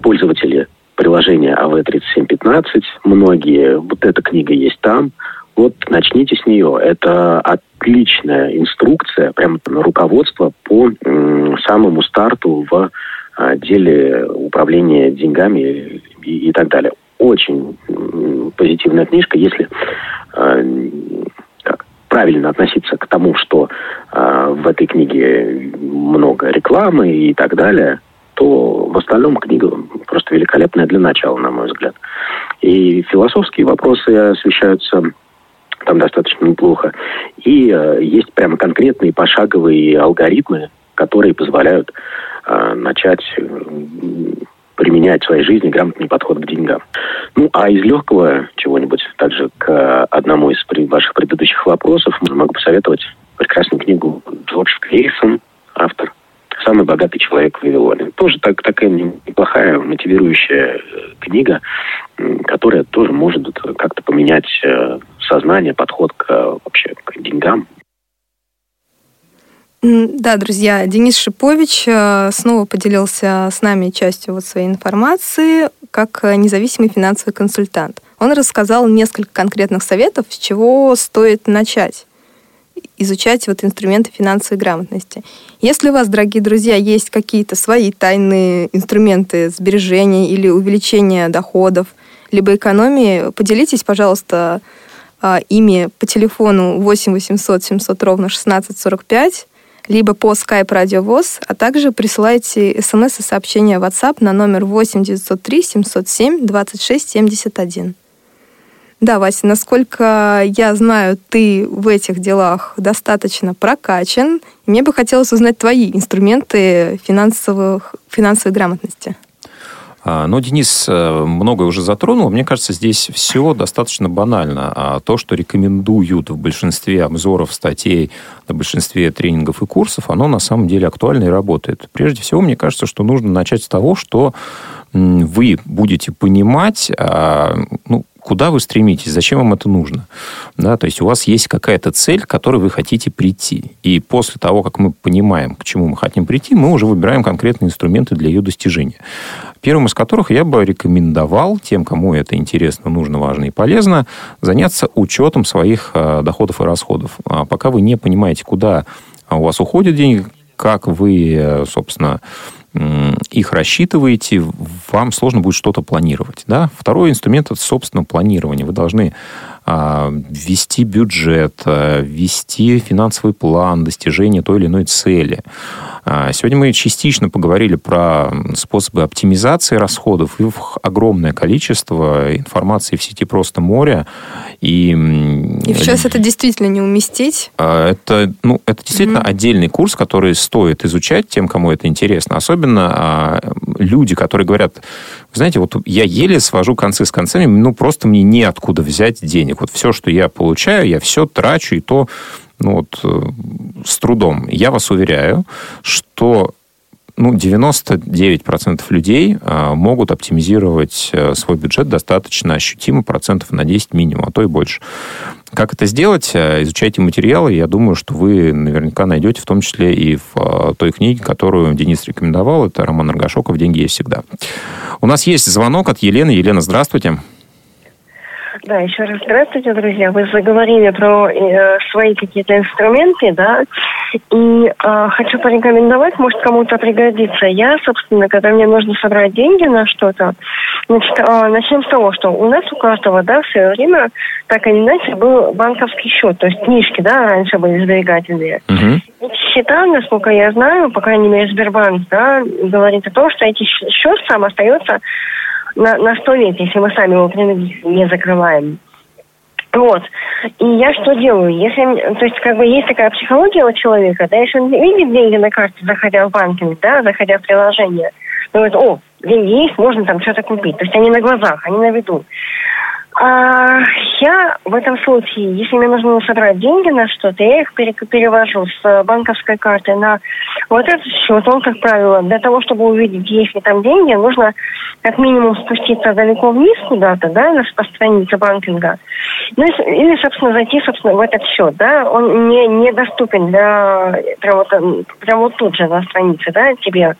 Speaker 8: пользователи приложения АВ-3715. Многие. Вот эта книга есть там. Вот начните с нее. Это отличная инструкция, прямо руководство по самому старту в а, деле управления деньгами и, и так далее. Очень позитивная книжка, если как, правильно относиться к тому, что э, в этой книге много рекламы и так далее, то в остальном книга просто великолепная для начала, на мой взгляд. И философские вопросы освещаются там достаточно неплохо. И э, есть прямо конкретные пошаговые алгоритмы, которые позволяют э, начать э, применять в своей жизни грамотный подход к деньгам. Ну, а из легкого чего-нибудь, также к одному из ваших предыдущих вопросов, могу посоветовать прекрасную книгу Джордж Клейсон, автор «Самый богатый человек в Вавилоне». Тоже так, такая неплохая мотивирующая книга, которая тоже может как-то поменять сознание, подход к, вообще к деньгам.
Speaker 4: Да, друзья, Денис Шипович снова поделился с нами частью вот своей информации как независимый финансовый консультант. Он рассказал несколько конкретных советов, с чего стоит начать изучать вот инструменты финансовой грамотности. Если у вас, дорогие друзья, есть какие-то свои тайные инструменты сбережения или увеличения доходов, либо экономии, поделитесь, пожалуйста, а, ими по телефону 8 800 700 ровно 1645, либо по Skype Radio ВОЗ, а также присылайте смс и сообщения WhatsApp на номер 8 903 707 26 71. Да, Вася, насколько я знаю, ты в этих делах достаточно прокачан. Мне бы хотелось узнать твои инструменты финансовых, финансовой грамотности.
Speaker 3: А, ну, Денис э, многое уже затронул. Мне кажется, здесь все достаточно банально. А то, что рекомендуют в большинстве обзоров, статей, на большинстве тренингов и курсов, оно на самом деле актуально и работает. Прежде всего, мне кажется, что нужно начать с того, что вы будете понимать, а, ну, куда вы стремитесь, зачем вам это нужно. Да, то есть у вас есть какая-то цель, к которой вы хотите прийти. И после того, как мы понимаем, к чему мы хотим прийти, мы уже выбираем конкретные инструменты для ее достижения. Первым из которых я бы рекомендовал тем, кому это интересно, нужно, важно и полезно, заняться учетом своих э, доходов и расходов. А пока вы не понимаете, куда у вас уходят деньги, как вы, э, собственно, их рассчитываете, вам сложно будет что-то планировать. Да? Второй инструмент – это, собственно, планирование. Вы должны а, ввести бюджет, а, ввести финансовый план достижения той или иной цели. А, сегодня мы частично поговорили про способы оптимизации расходов. Их огромное количество информации в сети просто море. И,
Speaker 4: и сейчас это действительно не уместить?
Speaker 3: Это, ну, это действительно mm-hmm. отдельный курс, который стоит изучать тем, кому это интересно. Особенно люди, которые говорят, знаете, вот я еле свожу концы с концами, ну, просто мне неоткуда взять денег. Вот все, что я получаю, я все трачу, и то ну, вот, э, с трудом. Я вас уверяю, что ну, 99% людей а, могут оптимизировать а, свой бюджет достаточно ощутимо, процентов на 10 минимум, а то и больше. Как это сделать? Изучайте материалы. Я думаю, что вы наверняка найдете, в том числе и в той книге, которую Денис рекомендовал. Это Роман Аргашоков «Деньги есть всегда». У нас есть звонок от Елены. Елена, здравствуйте.
Speaker 7: Да, еще раз здравствуйте, друзья. Вы заговорили про э, свои какие-то инструменты, да, и э, хочу порекомендовать, может, кому-то пригодится. Я, собственно, когда мне нужно собрать деньги на что-то, значит, э, начнем с того, что у нас у каждого, да, в свое время, так или иначе, был банковский счет, то есть книжки, да, раньше были сберегательные. Uh-huh. Счета, насколько я знаю, по крайней мере, Сбербанк, да, говорит о том, что эти счет сам остается на, на 100 лет, если мы сами его не закрываем. Вот. И я что делаю? Если, то есть, как бы есть такая психология у человека, да, если он видит деньги на карте, заходя в банкинг, да, заходя в приложение, говорит, о, деньги есть, можно там что-то купить. То есть они на глазах, они на виду. А, я в этом случае, если мне нужно собрать деньги на что-то, я их перевожу с банковской карты на вот этот счет. Он, как правило, для того, чтобы увидеть, есть ли там деньги, нужно как минимум спуститься далеко вниз куда-то, да, на, странице банкинга. Ну, или, собственно, зайти, собственно, в этот счет, да. Он не, недоступен для, прям вот, прям вот тут же на странице, да, тебе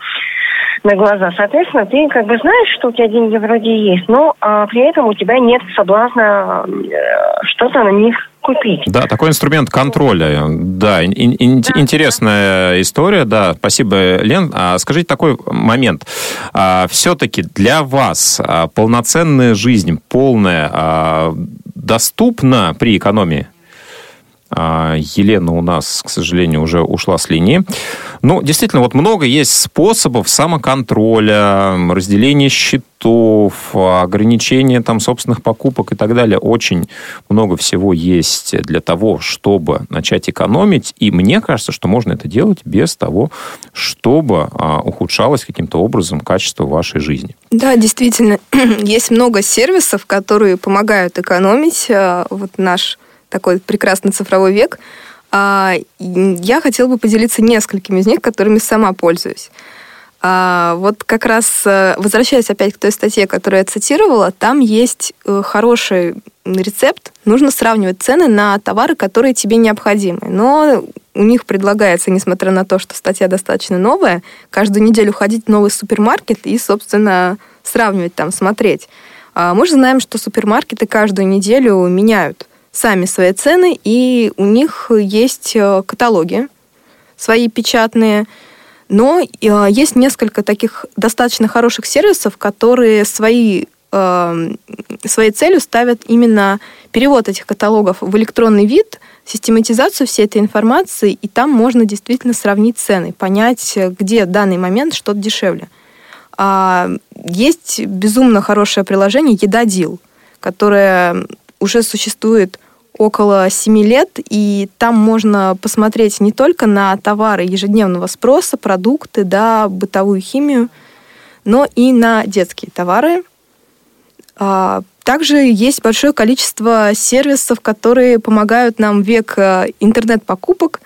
Speaker 7: на глаза. Соответственно, ты как бы знаешь, что у тебя деньги вроде есть, но а, при этом у тебя нет соблазна э, что-то на них купить.
Speaker 3: Да, такой инструмент контроля. Да, ин- ин- да интересная да. история, да. Спасибо, Лен. А скажите такой момент. А, все-таки для вас а, полноценная жизнь, полная, а, доступна при экономии? А, Елена у нас, к сожалению, уже ушла с линии. Ну, действительно, вот много есть способов самоконтроля, разделения счетов, ограничения там собственных покупок и так далее. Очень много всего есть для того, чтобы начать экономить. И мне кажется, что можно это делать без того, чтобы а, ухудшалось каким-то образом качество вашей жизни.
Speaker 4: Да, действительно, есть много сервисов, которые помогают экономить. А, вот наш такой прекрасный цифровой век, А, я хотела бы поделиться несколькими из них, которыми сама пользуюсь. А, вот как раз, э, возвращаясь опять к той статье, которую я цитировала, там есть э, хороший рецепт. Нужно сравнивать цены на товары, которые тебе необходимы. Но у них предлагается, несмотря на то, что статья достаточно новая, каждую неделю ходить в новый супермаркет и, собственно, сравнивать там, смотреть. А мы же знаем, что супермаркеты каждую неделю меняют сами свои цены, и у них есть э, каталоги свои печатные, но э, есть несколько таких достаточно хороших сервисов, которые свои, э, своей целью ставят именно перевод этих каталогов в электронный вид, систематизацию всей этой информации, и там можно действительно сравнить цены, понять, где в данный момент что-то дешевле. А, есть безумно хорошее приложение «Едодил», которое уже существует около 7 лет, и там можно посмотреть не только на товары ежедневного спроса, продукты, да, бытовую химию, но и на детские товары. А, также есть большое количество сервисов, которые помогают нам век э, интернет-покупок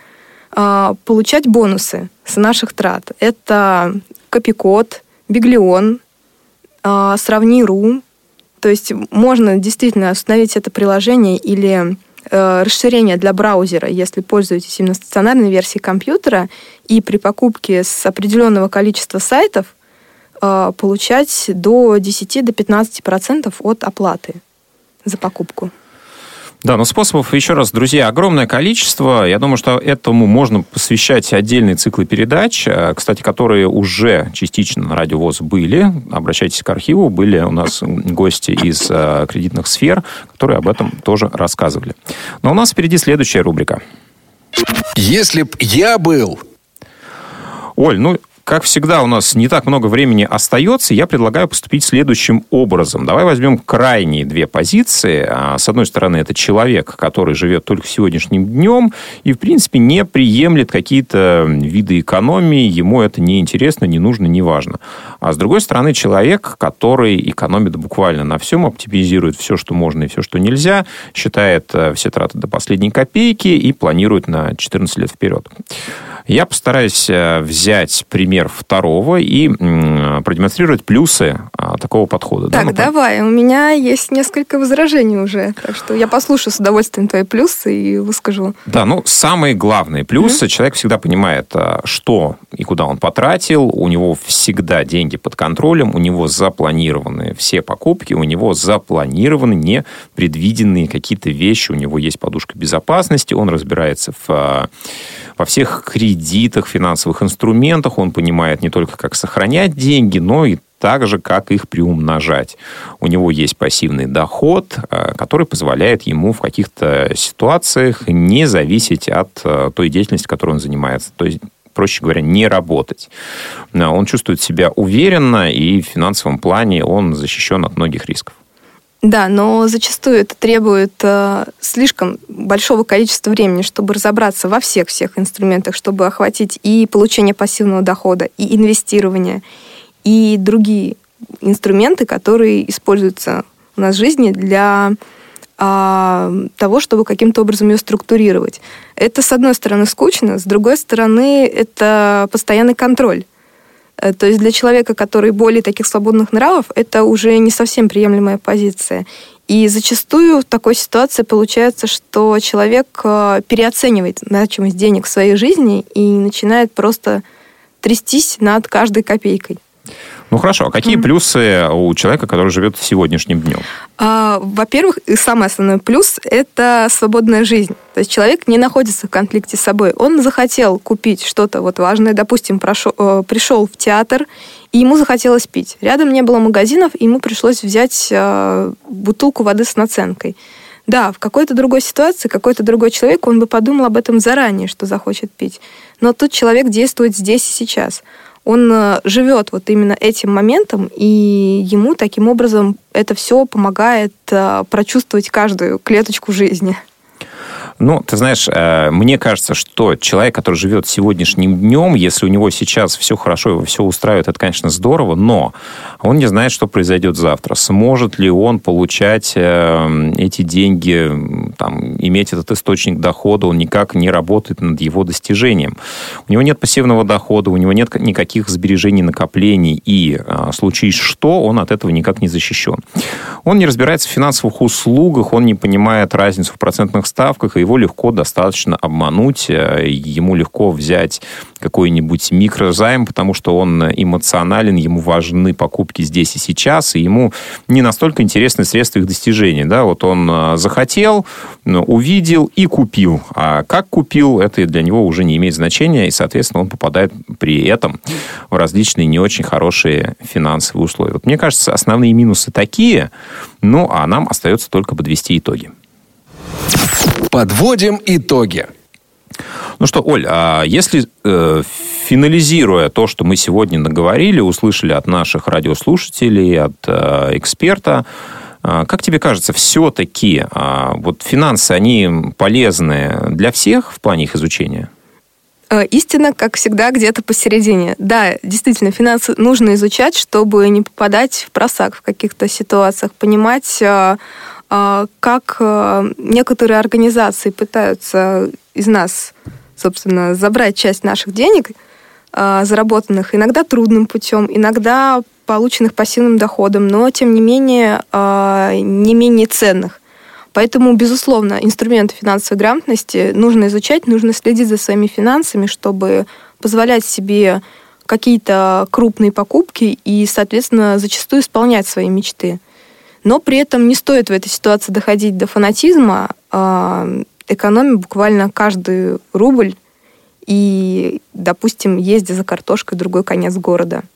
Speaker 4: а, получать бонусы с наших трат. Это Копикод, Биглион, а, Сравни.ру, то есть можно действительно установить это приложение или э, расширение для браузера, если пользуетесь именно стационарной версией компьютера, и при покупке с определенного количества сайтов э, получать до 10-15% от оплаты за покупку.
Speaker 3: Да, но способов, еще раз, друзья, огромное количество. Я думаю, что этому можно посвящать отдельные циклы передач, э, кстати, которые уже частично на Радио ВОЗ были. Обращайтесь к архиву. Были у нас гости из э, кредитных сфер, которые об этом тоже рассказывали. Но у нас впереди следующая рубрика.
Speaker 14: Если б я был...
Speaker 3: Оль, ну, как всегда, у нас не так много времени остается. Я предлагаю поступить следующим образом. Давай возьмем крайние две позиции. А, с одной стороны, это человек, который живет только сегодняшним днем и, в принципе, не приемлет какие-то виды экономии. Ему это не интересно, не нужно, не важно. А с другой стороны, человек, который экономит буквально на всем, оптимизирует все, что можно и все, что нельзя, считает э, все траты до последней копейки и планирует на 14 лет вперед. Я постараюсь э, взять пример второго и продемонстрировать плюсы а, такого подхода.
Speaker 4: Так, да, давай. У меня есть несколько возражений уже. Так что я послушаю с удовольствием твои плюсы и выскажу.
Speaker 3: Да, ну, самые главные плюсы. Mm-hmm. Человек всегда понимает, а, что и куда он потратил. У него всегда деньги под контролем. У него запланированы все покупки. У него запланированы непредвиденные какие-то вещи. У него есть подушка безопасности. Он разбирается в, а, во всех кредитах кредитах, финансовых инструментах. Он понимает не только, как сохранять деньги, но и так же, как их приумножать. У него есть пассивный доход, э, который позволяет ему в каких-то ситуациях не зависеть от э, той деятельности, которой он занимается. То есть проще говоря, не работать. Э, он чувствует себя уверенно, и в финансовом плане он защищен от многих рисков.
Speaker 4: Да, но зачастую это требует э, слишком большого количества времени, чтобы разобраться во всех-всех инструментах, чтобы охватить и получение пассивного дохода, и инвестирование, и другие инструменты, которые используются у нас в жизни для э, того, чтобы каким-то образом ее структурировать. Это, с одной стороны, скучно, с другой стороны, это постоянный контроль. Э, то есть для человека, который более таких свободных нравов, это уже не совсем приемлемая позиция. И зачастую в такой ситуации получается, что человек э, переоценивает значимость денег в своей жизни и начинает просто трястись над каждой копейкой.
Speaker 3: Ну хорошо, а какие mm-hmm. плюсы у человека, который живет сегодняшним днем?
Speaker 4: А, во-первых, и самый основной плюс – это свободная жизнь. То есть человек не находится в конфликте с собой. Он захотел купить что-то вот важное, допустим, прошел, э, пришел в театр, и ему захотелось пить. Рядом не было магазинов, и ему пришлось взять э, бутылку воды с наценкой. Да, в какой-то другой ситуации какой-то другой человек, он бы подумал об этом заранее, что захочет пить. Но тут человек действует здесь и сейчас он э, живет вот именно этим моментом, и ему таким образом это все помогает э, прочувствовать каждую клеточку жизни.
Speaker 3: Ну, ты знаешь, э, мне кажется, что человек, который живет сегодняшним днем, если у него сейчас все хорошо, его все устраивает, это, конечно, здорово, но он не знает, что произойдет завтра. Сможет ли он получать э, эти деньги, там, иметь этот источник дохода, он никак не работает над его достижением. У него нет пассивного дохода, у него нет никаких сбережений, накоплений, и э, случись что, он от этого никак не защищен. Он не разбирается в финансовых услугах, он не понимает разницу в процентных ставках, и его легко достаточно обмануть, э, ему легко взять какой-нибудь микрозайм, потому что он эмоционален, ему важны покупки здесь и сейчас, и ему не настолько интересны средства их достижения. Да? Вот он э, захотел, увидел и купил. А как купил, это для него уже не имеет значения, и, соответственно, он попадает при этом в различные не очень хорошие финансовые условия. Вот мне кажется, основные минусы такие, ну, а нам остается только подвести итоги.
Speaker 14: Подводим итоги.
Speaker 3: Ну что, Оль, а если э, финализируя то, что мы сегодня наговорили, услышали от наших радиослушателей, от э, эксперта, как тебе кажется, все-таки э, вот финансы, они полезны для всех в плане их изучения?
Speaker 4: Э, истина, как всегда, где-то посередине. Да, действительно, финансы нужно изучать, чтобы не попадать в просак в каких-то ситуациях, понимать, э, э, как некоторые организации пытаются из нас, собственно, забрать часть наших денег, заработанных иногда трудным путем, иногда полученных пассивным доходом, но, тем не менее, не менее ценных. Поэтому, безусловно, инструменты финансовой грамотности нужно изучать, нужно следить за своими финансами, чтобы позволять себе какие-то крупные покупки и, соответственно, зачастую исполнять свои мечты. Но при этом не стоит в этой ситуации доходить до фанатизма, а экономить буквально каждый рубль и, допустим, ездя за картошкой в другой конец города –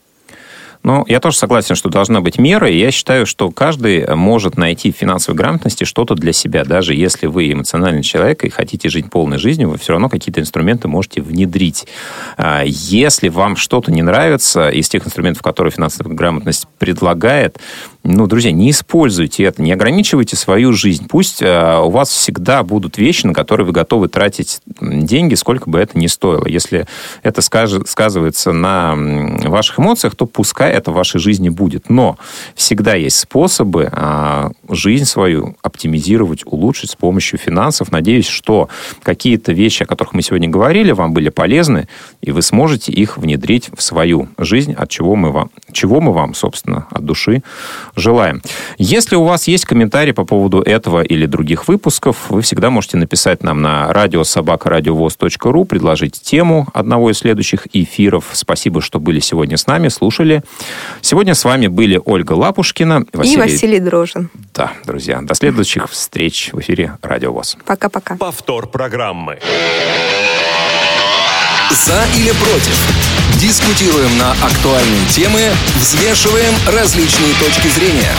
Speaker 3: ну, я тоже согласен, что должна быть мера, и я считаю, что каждый может найти в финансовой грамотности что-то для себя. Даже если вы эмоциональный человек и хотите жить полной жизнью, вы все равно какие-то инструменты можете внедрить. А, если вам что-то не нравится из тех инструментов, которые финансовая грамотность предлагает, ну, друзья, не используйте это, не ограничивайте свою жизнь. Пусть э, у вас всегда будут вещи, на которые вы готовы тратить деньги, сколько бы это ни стоило. Если это скаж- сказывается на ваших эмоциях, то пускай это в вашей жизни будет. Но всегда есть способы э, жизнь свою оптимизировать, улучшить с помощью финансов. Надеюсь, что какие-то вещи, о которых мы сегодня говорили, вам были полезны, и вы сможете их внедрить в свою жизнь, от чего мы вам, чего мы вам, собственно, от души желаем. Если у вас есть комментарии по поводу этого или других выпусков, вы всегда можете написать нам на радиособакарадиовоз.ру, предложить тему одного из следующих эфиров. Спасибо, что были сегодня с нами, слушали. Сегодня с вами были Ольга Лапушкина
Speaker 4: Василий... и Василий Дрожин.
Speaker 3: Да, друзья, до следующих встреч в эфире Радио ВОЗ.
Speaker 4: Пока-пока.
Speaker 1: Повтор программы.
Speaker 14: За или против? Дискутируем на актуальные темы, взвешиваем различные точки зрения.